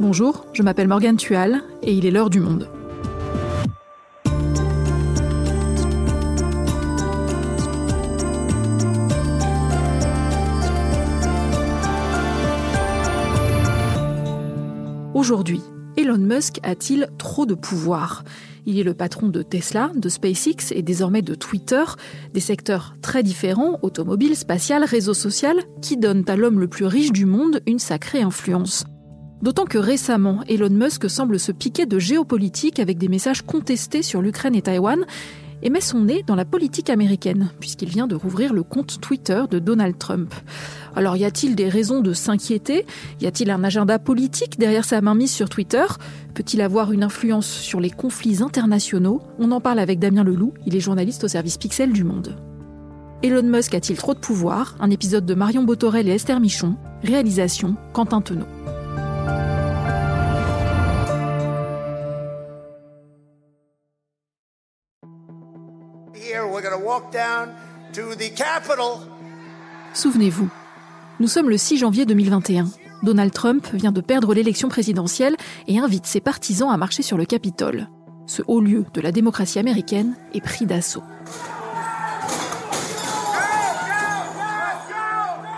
Bonjour, je m'appelle Morgane Tual et il est l'heure du monde. Aujourd'hui, Elon Musk a-t-il trop de pouvoir? Il est le patron de Tesla, de SpaceX et désormais de Twitter, des secteurs très différents, automobile, spatial, réseau social, qui donnent à l'homme le plus riche du monde une sacrée influence? D'autant que récemment, Elon Musk semble se piquer de géopolitique avec des messages contestés sur l'Ukraine et Taïwan et met son nez dans la politique américaine, puisqu'il vient de rouvrir le compte Twitter de Donald Trump. Alors y a-t-il des raisons de s'inquiéter? Y a-t-il un agenda politique derrière sa mainmise sur Twitter? Peut-il avoir une influence sur les conflits internationaux? On en parle avec Damien Leloup, il est journaliste au service Pixel du Monde. Elon Musk a-t-il trop de pouvoir? Un épisode de Marion Botorel et Esther Michon. Réalisation Quentin Tenot. Souvenez-vous, nous sommes le 6 janvier 2021. Donald Trump vient de perdre l'élection présidentielle et invite ses partisans à marcher sur le Capitole. Ce haut lieu de la démocratie américaine est pris d'assaut.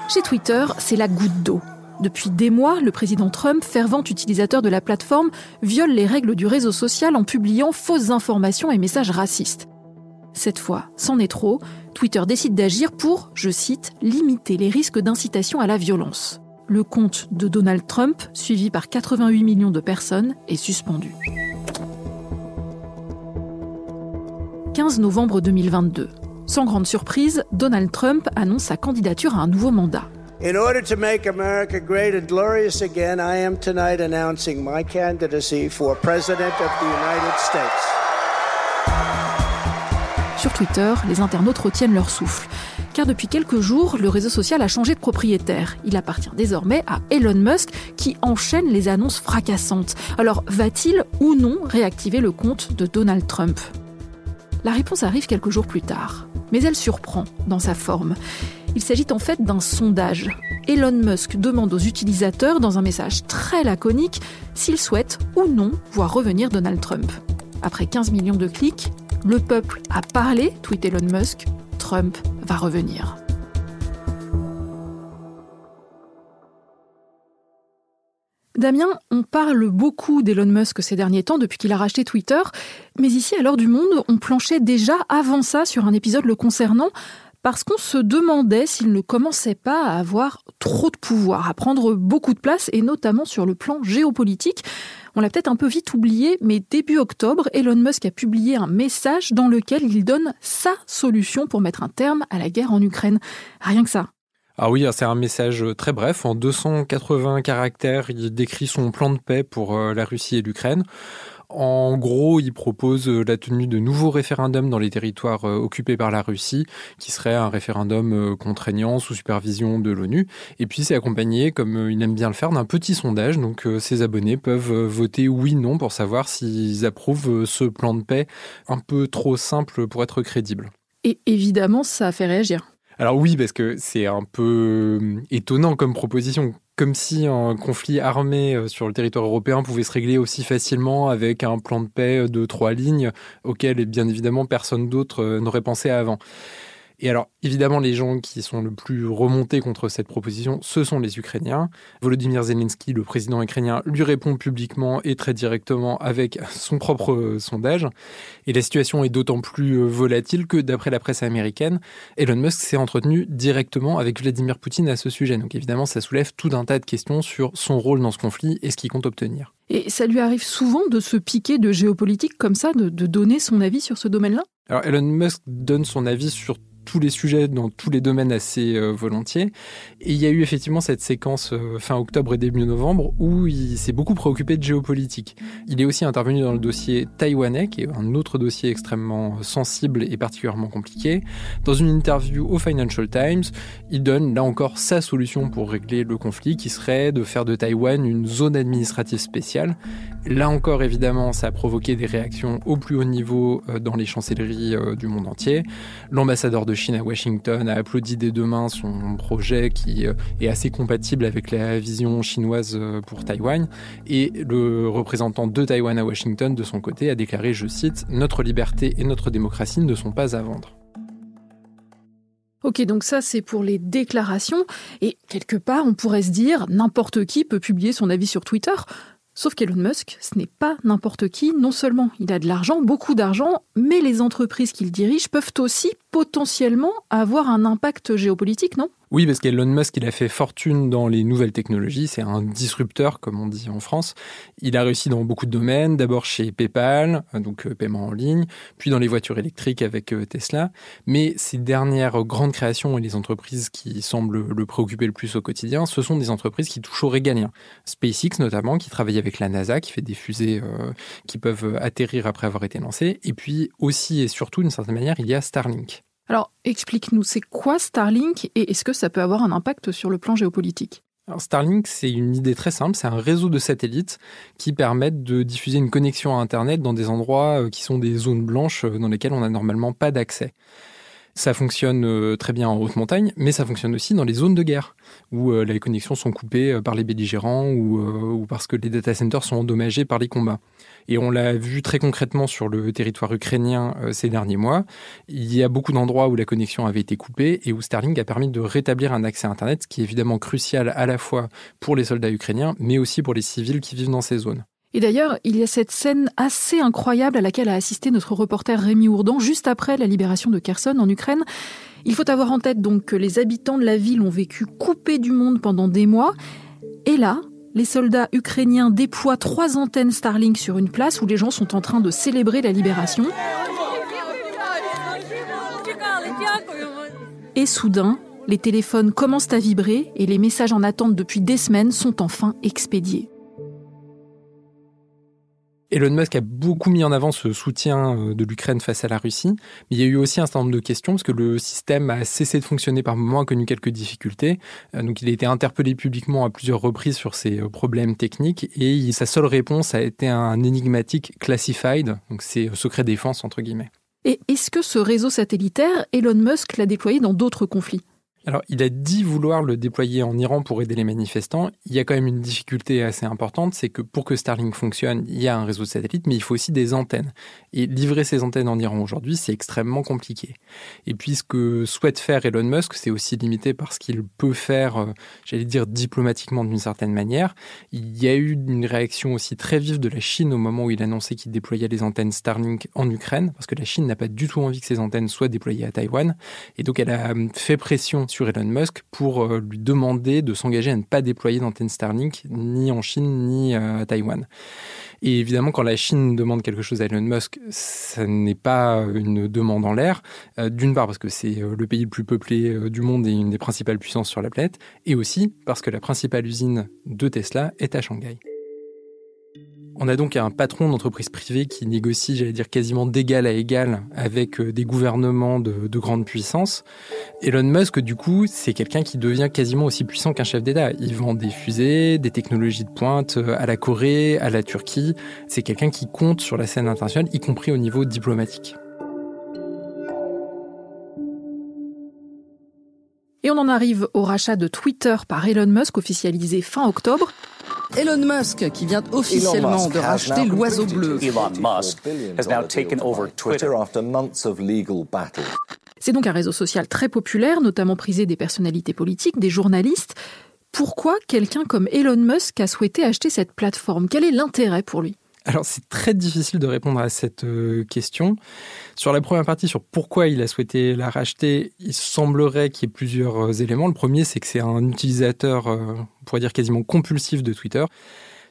Chez Twitter, c'est la goutte d'eau. Depuis des mois, le président Trump, fervent utilisateur de la plateforme, viole les règles du réseau social en publiant fausses informations et messages racistes. Cette fois, c'en est trop, Twitter décide d'agir pour, je cite, limiter les risques d'incitation à la violence. Le compte de Donald Trump, suivi par 88 millions de personnes, est suspendu. 15 novembre 2022. Sans grande surprise, Donald Trump annonce sa candidature à un nouveau mandat. Sur Twitter, les internautes retiennent leur souffle. Car depuis quelques jours, le réseau social a changé de propriétaire. Il appartient désormais à Elon Musk qui enchaîne les annonces fracassantes. Alors va-t-il ou non réactiver le compte de Donald Trump? La réponse arrive quelques jours plus tard. Mais elle surprend dans sa forme. Il s'agit en fait d'un sondage. Elon Musk demande aux utilisateurs, dans un message très laconique, s'ils souhaitent ou non voir revenir Donald Trump. Après 15 millions de clics, le peuple a parlé, tweet Elon Musk, Trump va revenir. Damien, on parle beaucoup d'Elon Musk ces derniers temps depuis qu'il a racheté Twitter, mais ici à l'heure du monde, on planchait déjà avant ça sur un épisode le concernant parce qu'on se demandait s'il ne commençait pas à avoir trop de pouvoir, à prendre beaucoup de place, et notamment sur le plan géopolitique. On l'a peut-être un peu vite oublié, mais début octobre, Elon Musk a publié un message dans lequel il donne sa solution pour mettre un terme à la guerre en Ukraine. Rien que ça. Ah oui, c'est un message très bref. En 280 caractères, il décrit son plan de paix pour euh, la Russie et l'Ukraine. En gros, il propose euh, la tenue de nouveaux référendums dans les territoires euh, occupés par la Russie, qui serait un référendum euh, contraignant sous supervision de l'ONU. Et puis c'est accompagné, comme il aime bien le faire, d'un petit sondage. Donc ses abonnés peuvent voter oui non pour savoir s'ils approuvent ce plan de paix un peu trop simple pour être crédible. Et évidemment, ça a fait réagir. Alors oui, parce que c'est un peu étonnant comme proposition comme si un conflit armé euh, sur le territoire européen pouvait se régler aussi facilement avec un plan de paix de trois lignes auquel, bien évidemment, personne d'autre euh, n'aurait pensé avant. Et alors, évidemment, les gens qui sont le plus remontés contre cette proposition, ce sont les Ukrainiens. Volodymyr Zelensky, le président ukrainien, lui répond publiquement et très directement avec son propre euh, sondage. Et la situation est d'autant plus euh, volatile que, d'après la presse américaine, Elon Musk s'est entretenu directement avec Vladimir Poutine à ce sujet. Donc évidemment, ça soulève tout un tas de questions sur son rôle dans ce conflit et ce qu'il compte obtenir. Et ça lui arrive souvent de se piquer de géopolitique comme ça, de, de donner son avis sur ce domaine-là? Alors Elon Musk donne son avis sur tous les sujets, dans tous les domaines assez euh, volontiers. Et il y a eu effectivement cette séquence euh, fin octobre et début novembre où il s'est beaucoup préoccupé de géopolitique. Il est aussi intervenu dans le dossier taïwanais, qui est un autre dossier extrêmement sensible et particulièrement compliqué. Dans une interview au Financial Times, il donne là encore sa solution pour régler le conflit, qui serait de faire de Taïwan une zone administrative spéciale. Là encore, évidemment, ça a provoqué des réactions au plus haut niveau euh, dans les chancelleries du monde entier. L'ambassadeur de Chine à Washington a applaudi des deux mains son projet qui est assez compatible avec la vision chinoise pour Taïwan. Et le représentant de Taïwan à Washington, de son côté, a déclaré, je cite, Notre liberté et notre démocratie ne sont pas à vendre. Ok, donc ça c'est pour les déclarations. Et quelque part, on pourrait se dire, n'importe qui peut publier son avis sur Twitter. Sauf qu'Elon Musk, ce n'est pas n'importe qui. Non seulement il a de l'argent, beaucoup d'argent, mais les entreprises qu'il dirige peuvent aussi potentiellement avoir un impact géopolitique, non? Oui, parce qu'Elon Musk, il a fait fortune dans les nouvelles technologies. C'est un disrupteur, comme on dit en France. Il a réussi dans beaucoup de domaines. D'abord chez PayPal, donc euh, paiement en ligne, puis dans les voitures électriques avec euh, Tesla. Mais ses dernières grandes créations et les entreprises qui semblent le préoccuper le plus au quotidien, ce sont des entreprises qui touchent au régalien. SpaceX notamment, qui travaille avec la NASA, qui fait des fusées euh, qui peuvent atterrir après avoir été lancées. Et puis aussi et surtout, d'une certaine manière, il y a Starlink. Alors, explique-nous, c'est quoi Starlink et est-ce que ça peut avoir un impact sur le plan géopolitique? Starlink, c'est une idée très simple, c'est un réseau de satellites qui permettent de diffuser une connexion à Internet dans des endroits euh, qui sont des zones blanches euh, dans lesquelles on n'a normalement pas d'accès. Ça fonctionne euh, très bien en haute montagne, mais ça fonctionne aussi dans les zones de guerre, où les connexions sont coupées par les belligérants ou, parce que les data centers sont endommagés par les combats. Et on l'a vu très concrètement sur le territoire ukrainien euh, ces derniers mois. Il y a beaucoup d'endroits où la connexion avait été coupée et où Starlink a permis de rétablir un accès à Internet, ce qui est évidemment crucial à la fois pour les soldats ukrainiens, mais aussi pour les civils qui vivent dans ces zones. Et d'ailleurs, il y a cette scène assez incroyable à laquelle a assisté notre reporter Rémi Ourdan juste après la libération de Kherson en Ukraine. Il faut avoir en tête donc que les habitants de la ville ont vécu coupés du monde pendant des mois. Et là, les soldats ukrainiens déploient trois antennes Starlink sur une place où les gens sont en train de célébrer la libération. Et soudain, les téléphones commencent à vibrer et les messages en attente depuis des semaines sont enfin expédiés. Elon Musk a beaucoup mis en avant ce soutien euh, de l'Ukraine face à la Russie, mais il y a eu aussi un certain nombre de questions parce que le système a cessé de fonctionner par moments, a connu quelques difficultés. Euh, donc il a été interpellé publiquement à plusieurs reprises sur ces euh, problèmes techniques et sa seule réponse a été un énigmatique classified, donc c'est secret défense entre guillemets. Et est-ce que ce réseau satellitaire, Elon Musk l'a déployé dans d'autres conflits? Alors, il a dit vouloir le déployer en Iran pour aider les manifestants. Il y a quand même une difficulté assez importante, c'est que pour que Starlink fonctionne, il y a un réseau de satellites, mais il faut aussi des antennes. Et livrer ces antennes en Iran aujourd'hui, c'est extrêmement compliqué. Et puis, ce que souhaite faire Elon Musk, c'est aussi limité par ce qu'il peut faire, euh, j'allais dire diplomatiquement d'une certaine manière. Il y a eu une réaction aussi très vive de la Chine au moment où il annonçait qu'il déployait les antennes Starlink en Ukraine, parce que la Chine n'a pas du tout envie que ces antennes soient déployées à Taïwan. Et donc, elle a euh, fait pression sur Elon Musk pour euh, lui demander de s'engager à ne pas déployer d'antenne Starlink ni en Chine ni euh, à Taïwan. Et évidemment, quand la Chine demande quelque chose à Elon Musk, ce n'est pas une demande en l'air. Euh, d'une part parce que c'est le pays le plus peuplé du monde et une des principales puissances sur la planète, et aussi parce que la principale usine de Tesla est à Shanghai. On a donc un patron d'entreprise privée qui négocie, j'allais dire, quasiment d'égal à égal avec euh, des gouvernements de, de grande puissance. Elon Musk, du coup, c'est quelqu'un qui devient quasiment aussi puissant qu'un chef d'État. Il vend des fusées, des technologies de pointe euh, à la Corée, à la Turquie. C'est quelqu'un qui compte sur la scène internationale, y compris au niveau diplomatique. Et on en arrive au rachat de Twitter par Elon Musk officialisé fin octobre. Elon Musk qui vient officiellement de racheter l'oiseau bleu. C'est donc un réseau social très populaire, notamment prisé des personnalités politiques, des journalistes. Pourquoi quelqu'un comme Elon Musk a souhaité acheter cette plateforme? Quel est l'intérêt pour lui? Alors c'est très difficile de répondre à cette euh, question. Sur la première partie, sur pourquoi il a souhaité la racheter, il semblerait qu'il y ait plusieurs euh, éléments. Le premier, c'est que c'est un utilisateur, euh, on pourrait dire quasiment compulsif de Twitter.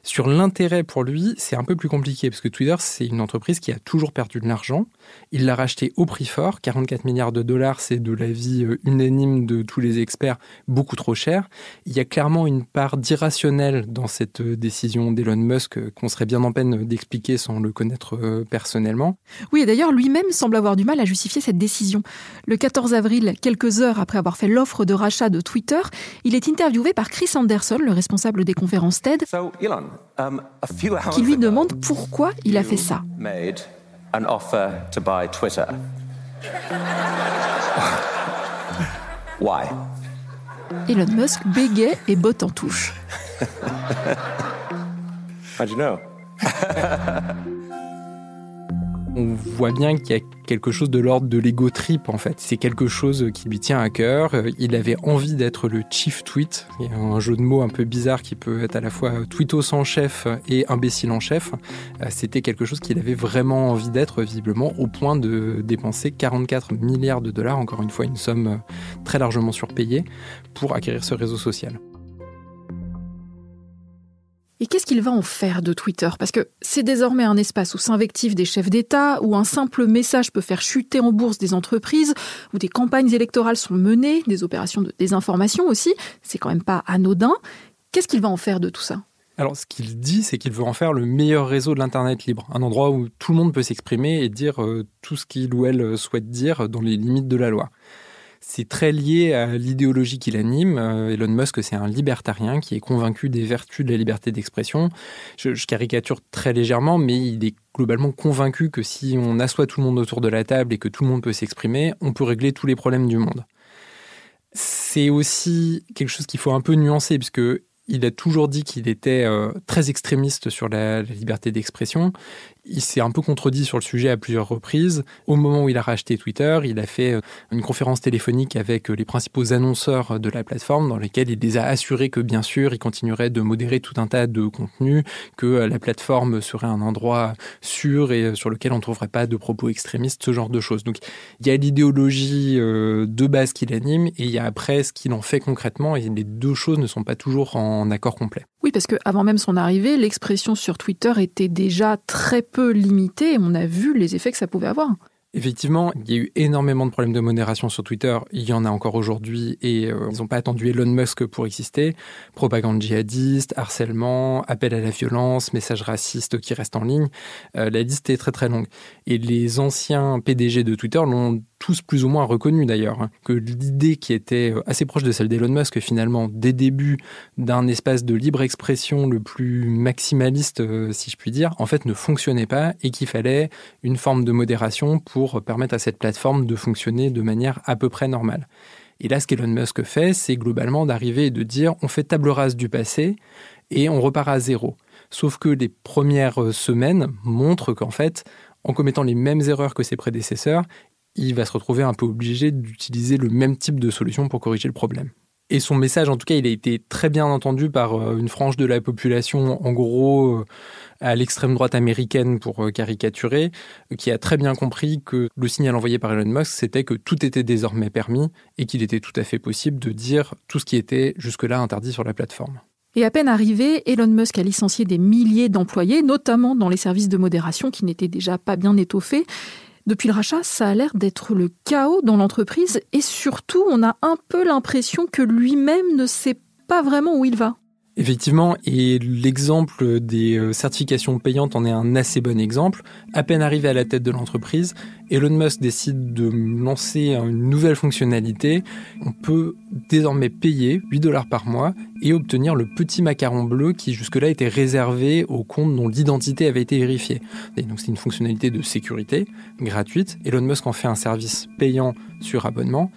Sur l'intérêt pour lui, c'est un peu plus compliqué parce que Twitter, c'est une entreprise qui a toujours perdu de l'argent. Il l'a racheté au prix fort, 44 milliards de dollars, c'est de l'avis euh, unanime de tous les experts, beaucoup trop cher. Il y a clairement une part d'irrationnel dans cette euh, décision d'Elon Musk euh, qu'on serait bien en peine d'expliquer sans le connaître personnellement. Oui, et d'ailleurs, lui-même semble avoir du mal à justifier cette décision. Le 14 avril, quelques heures après avoir fait l'offre de rachat de Twitter, il est interviewé par Chris Anderson, le responsable des conférences TED. Qui lui demande pourquoi il a fait ça. Why? Elon Musk bégait et botte en touche. How'd you know? on voit bien qu'il y a quelque chose de l'ordre de l'ego trip en fait. C'est quelque chose qui lui tient à cœur. Il avait envie d'être le chief tweet. Un jeu de mots un peu bizarre qui peut être à la fois tweetos en chef et imbécile en chef. C'était quelque chose qu'il avait vraiment envie d'être visiblement au point de dépenser 44 milliards de dollars, encore une fois une somme très largement surpayée, pour acquérir ce réseau social. Et qu'est-ce qu'il va en faire de Twitter? Parce que c'est désormais un espace où s'invectivent des chefs d'État, où un simple message peut faire chuter en bourse des entreprises, où des campagnes électorales sont menées, des opérations de désinformation aussi. C'est quand même pas anodin. Qu'est-ce qu'il va en faire de tout ça? Alors, ce qu'il dit, c'est qu'il veut en faire le meilleur réseau de l'Internet libre, un endroit où tout le monde peut s'exprimer et dire euh, tout ce qu'il ou elle souhaite dire dans les limites de la loi. C'est très lié à l'idéologie qu'il anime. Euh, Elon Musk, c'est un libertarien qui est convaincu des vertus de la liberté d'expression. Je, caricature très légèrement, mais il est globalement convaincu que si on assoit tout le monde autour de la table et que tout le monde peut s'exprimer, on peut régler tous les problèmes du monde. C'est aussi quelque chose qu'il faut un peu nuancer, puisque il a toujours dit qu'il était euh, très extrémiste sur la liberté d'expression. Il s'est un peu contredit sur le sujet à plusieurs reprises. Au moment où il a racheté Twitter, il a fait euh, une conférence téléphonique avec euh, les principaux annonceurs de la plateforme dans lesquels il les a assurés que bien sûr, il continuerait de modérer tout un tas de contenus, que euh, la plateforme serait un endroit sûr et sur lequel on ne trouverait pas de propos extrémistes, ce genre de choses. Donc il y a l'idéologie de base qu'il anime et il y a après ce qu'il en fait concrètement et les deux choses ne sont pas toujours en accord complet. Oui, parce qu'avant même son arrivée, l'expression sur Twitter était déjà très peu limitée et on a vu les effets que ça pouvait avoir. Effectivement, il y a eu énormément de problèmes de modération sur Twitter. Il y en a encore aujourd'hui et euh, ils n'ont pas attendu Elon Musk pour exister. Propagande djihadiste, harcèlement, appel à la violence, messages racistes qui restent en ligne. Euh, la liste est très très longue. Et les anciens PDG de Twitter l'ont tous plus ou moins reconnus d'ailleurs, hein, que l'idée qui était euh, assez proche de celle d'Elon Musk finalement, des débuts d'un espace de libre expression le plus maximaliste, euh, si je puis dire, en fait ne fonctionnait pas et qu'il fallait une forme de modération pour permettre à cette plateforme de fonctionner de manière à peu près normale. Et là, ce qu'Elon Musk fait, c'est globalement d'arriver et de dire on fait table rase du passé et on repart à zéro. Sauf que les premières euh, semaines montrent qu'en fait, en commettant les mêmes erreurs que ses prédécesseurs, il va se retrouver un peu obligé d'utiliser le même type de solution pour corriger le problème. Et son message, en tout cas, il a été très bien entendu par euh, une frange de la population, en gros, euh, à l'extrême droite américaine pour euh, caricaturer, qui a très bien compris que le signal envoyé par Elon Musk, c'était que tout était désormais permis et qu'il était tout à fait possible de dire tout ce qui était jusque-là interdit sur la plateforme. Et à peine arrivé, Elon Musk a licencié des milliers d'employés, notamment dans les services de modération qui n'étaient déjà pas bien étoffés. Depuis le rachat, ça a l'air d'être le chaos dans l'entreprise et surtout, on a un peu l'impression que lui-même ne sait pas vraiment où il va. Effectivement, et l'exemple des euh, certifications payantes en est un assez bon exemple. À peine arrivé à la tête de l'entreprise, Elon Musk décide de lancer une nouvelle fonctionnalité. On peut désormais payer 8 dollars par mois et obtenir le petit macaron bleu qui jusque-là était réservé aux comptes dont l'identité avait été vérifiée. Donc c'est une fonctionnalité de sécurité gratuite. Elon Musk en fait un service payant sur abonnement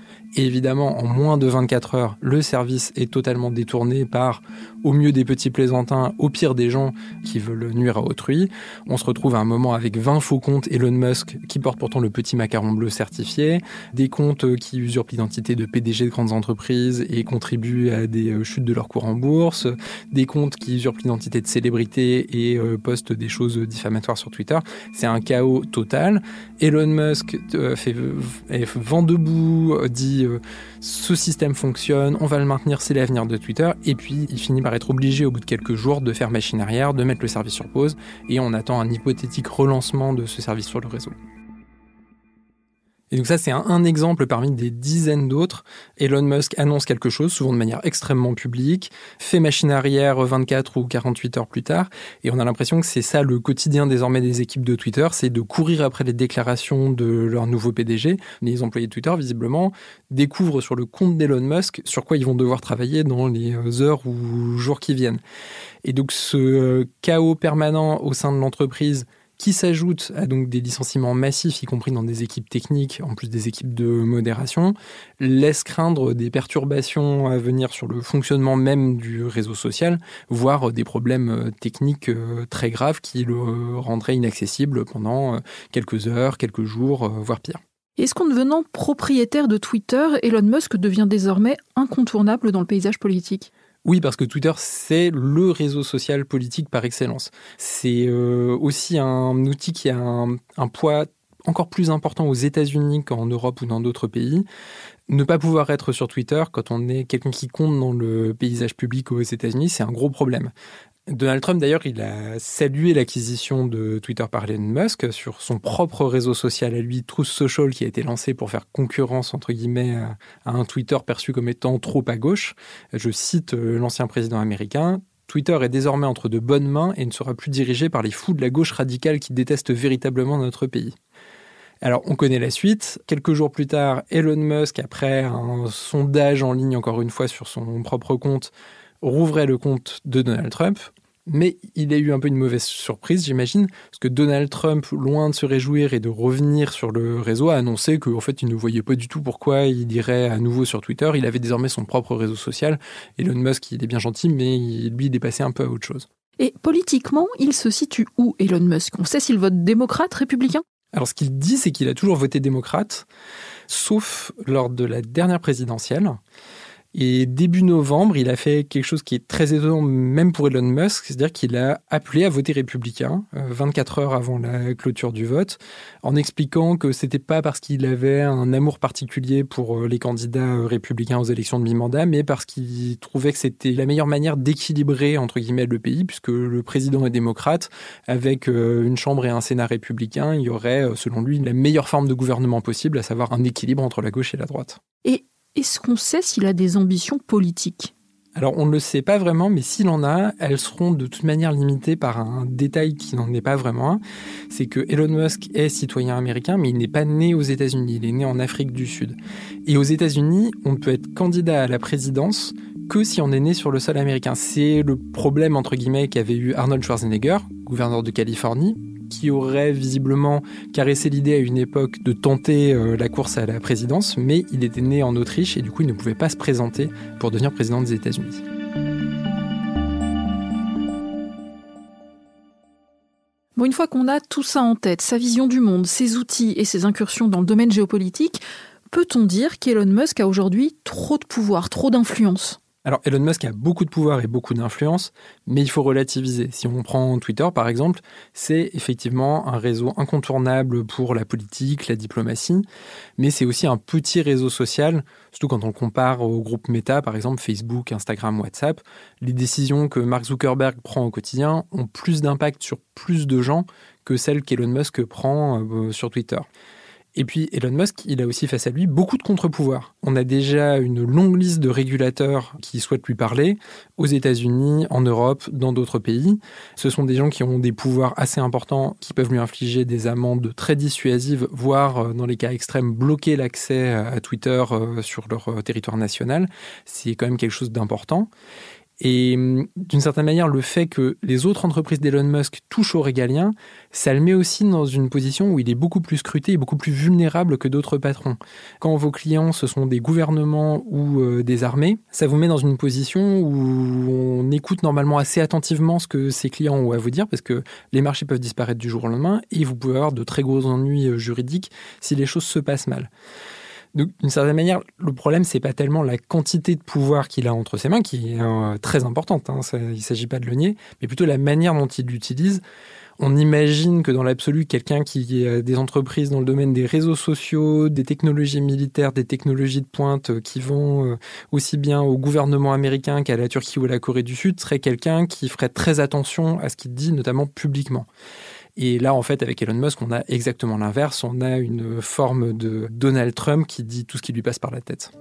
évidemment, en moins de 24 heures, le service est totalement détourné par, au mieux des petits plaisantins, au pire des gens qui veulent nuire à autrui. On se retrouve à un moment avec 20 faux comptes Elon Musk qui portent pourtant le petit macaron bleu certifié, des comptes qui usurpent l'identité de PDG de grandes entreprises et contribuent à des euh, chutes de leur cours en bourse, des comptes qui usurpent l'identité de célébrités et euh, postent des choses diffamatoires sur Twitter. C'est un chaos total. Elon Musk euh, fait vent debout, dit euh, ce système fonctionne, on va le maintenir, c'est l'avenir de Twitter. Et puis il finit par être obligé au bout de quelques jours de faire machine arrière, de mettre le service sur pause, et on attend un hypothétique relancement de ce service sur le réseau. Et donc ça, c'est un, exemple parmi des dizaines d'autres. Elon Musk annonce quelque chose, souvent de manière extrêmement publique, fait machine arrière 24 ou 48 heures plus tard, et on a l'impression que c'est ça le quotidien désormais des équipes de Twitter, c'est de courir après les déclarations de leur nouveau PDG. Les employés de Twitter, visiblement, découvrent sur le compte d'Elon Musk sur quoi ils vont devoir travailler dans les heures ou jours qui viennent. Et donc ce chaos permanent au sein de l'entreprise qui s'ajoute à donc des licenciements massifs, y compris dans des équipes techniques, en plus des équipes de modération, laisse craindre des perturbations à venir sur le fonctionnement même du réseau social, voire des problèmes euh, techniques euh, très graves qui le rendraient inaccessible pendant euh, quelques heures, quelques jours, voire pire. Est-ce qu'en devenant propriétaire de Twitter, Elon Musk devient désormais incontournable dans le paysage politique? Oui, parce que Twitter, c'est le réseau social politique par excellence. C'est euh, aussi un outil qui a un, poids encore plus important aux États-Unis qu'en Europe ou dans d'autres pays. Ne pas pouvoir être sur Twitter quand on est quelqu'un qui compte dans le paysage public aux États-Unis, c'est un gros problème. Donald Trump, d'ailleurs, il a salué l'acquisition de Twitter par Elon Musk sur son propre réseau social à lui, Truth Social, qui a été lancé pour faire concurrence, entre guillemets, à, un Twitter perçu comme étant trop à gauche. Je cite euh, l'ancien président américain. Twitter est désormais entre de bonnes mains et ne sera plus dirigé par les fous de la gauche radicale qui détestent véritablement notre pays. Alors, on connaît la suite. Quelques jours plus tard, Elon Musk, après un sondage en ligne, encore une fois, sur son propre compte, rouvrait le compte de Donald Trump. Mais il a eu un peu une mauvaise surprise, j'imagine, parce que Donald Trump, loin de se réjouir et de revenir sur le réseau, a annoncé qu'en fait, il ne voyait pas du tout pourquoi il irait à nouveau sur Twitter. Il avait désormais son propre réseau social. Elon Musk, il est bien gentil, mais lui, il est passé un peu à autre chose. Et politiquement, il se situe où, Elon Musk? On sait s'il vote démocrate, républicain? Alors, ce qu'il dit, c'est qu'il a toujours voté démocrate, sauf lors de la dernière présidentielle. Et début novembre, il a fait quelque chose qui est très étonnant, même pour Elon Musk, c'est-à-dire qu'il a appelé à voter républicain 24 euh, heures avant la clôture du vote, en expliquant que c'était pas parce qu'il avait un amour particulier pour euh, les candidats euh, républicains aux élections de mi-mandat, mais parce qu'il trouvait que c'était la meilleure manière d'équilibrer entre guillemets le pays, puisque le président est démocrate, avec une chambre et un sénat républicain, il y aurait, selon lui, la meilleure forme de gouvernement possible, à savoir un équilibre entre la gauche et la droite. Et est-ce qu'on sait s'il a des ambitions politiques? Alors on ne le sait pas vraiment, mais s'il en a, elles seront de toute manière limitées par un détail qui n'en est pas vraiment un. C'est que Elon Musk est citoyen américain, mais il n'est pas né aux États-Unis, il est né en Afrique du Sud. Et aux États-Unis, on ne peut être candidat à la présidence que si on est né sur le sol américain. C'est le problème entre guillemets qu'avait eu Arnold Schwarzenegger, gouverneur de Californie, qui aurait visiblement caressé l'idée à une époque de tenter euh, la course à la présidence, mais il était né en Autriche et du coup il ne pouvait pas se présenter pour devenir président des États-Unis. Bon, une fois qu'on a tout ça en tête, sa vision du monde, ses outils et ses incursions dans le domaine géopolitique, peut-on dire qu'Elon Musk a aujourd'hui trop de pouvoir, trop d'influence? Alors Elon Musk a beaucoup de pouvoir et beaucoup d'influence, mais il faut relativiser. Si on prend Twitter par exemple, c'est effectivement un réseau incontournable pour la politique, la diplomatie, mais c'est aussi un petit réseau social, surtout quand on compare au groupe Meta par exemple, Facebook, Instagram, WhatsApp. Les décisions que Mark Zuckerberg prend au quotidien ont plus d'impact sur plus de gens que celles qu'Elon Musk prend euh, sur Twitter. Et puis Elon Musk, il a aussi face à lui beaucoup de contre-pouvoirs. On a déjà une longue liste de régulateurs qui souhaitent lui parler aux États-Unis, en Europe, dans d'autres pays. Ce sont des gens qui ont des pouvoirs assez importants, qui peuvent lui infliger des amendes très dissuasives, voire euh, dans les cas extrêmes bloquer l'accès à Twitter euh, sur leur euh, territoire national. C'est quand même quelque chose d'important. Et hum, d'une certaine manière, le fait que les autres entreprises d'Elon Musk touchent aux régaliens, ça le met aussi dans une position où il est beaucoup plus scruté et beaucoup plus vulnérable que d'autres patrons. Quand vos clients, ce sont des gouvernements ou euh, des armées, ça vous met dans une position où on écoute normalement assez attentivement ce que ces clients ont à vous dire, parce que les marchés peuvent disparaître du jour au lendemain et vous pouvez avoir de très gros ennuis euh, juridiques si les choses se passent mal. D'une certaine manière, le problème, c'est pas tellement la quantité de pouvoir qu'il a entre ses mains, qui est euh, très importante, hein, il ne s'agit pas de le nier, mais plutôt la manière dont il l'utilise. On imagine que dans l'absolu, quelqu'un qui a des entreprises dans le domaine des réseaux sociaux, des technologies militaires, des technologies de pointe euh, qui vont euh, aussi bien au gouvernement américain qu'à la Turquie ou à la Corée du Sud, serait quelqu'un qui ferait très attention à ce qu'il dit, notamment publiquement. Et là, en fait, avec Elon Musk, on a exactement l'inverse. On a une forme de Donald Trump qui dit tout ce qui lui passe par la tête.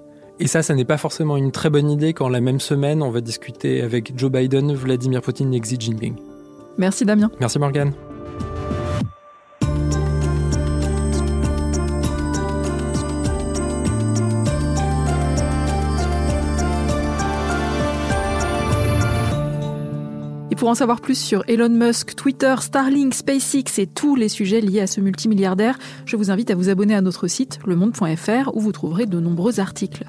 Et ça, ça n'est pas forcément une très bonne idée quand la même semaine, on va discuter avec Joe Biden, Vladimir Poutine et Xi Jinping. Merci Damien. Merci Morgane. Pour en savoir plus sur Elon Musk, Twitter, Starlink, SpaceX et tous les sujets liés à ce multimilliardaire, je vous invite à vous abonner à notre site lemonde.fr où vous trouverez de nombreux articles.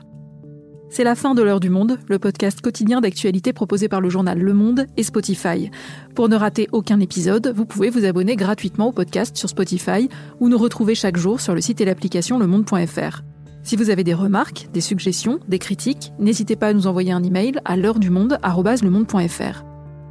C'est la fin de l'heure du monde, le podcast quotidien d'actualité proposé par le journal Le Monde et Spotify. Pour ne rater aucun épisode, vous pouvez vous abonner gratuitement au podcast sur Spotify ou nous retrouver chaque jour sur le site et l'application lemonde.fr. Si vous avez des remarques, des suggestions, des critiques, n'hésitez pas à nous envoyer un email à l'heure du monde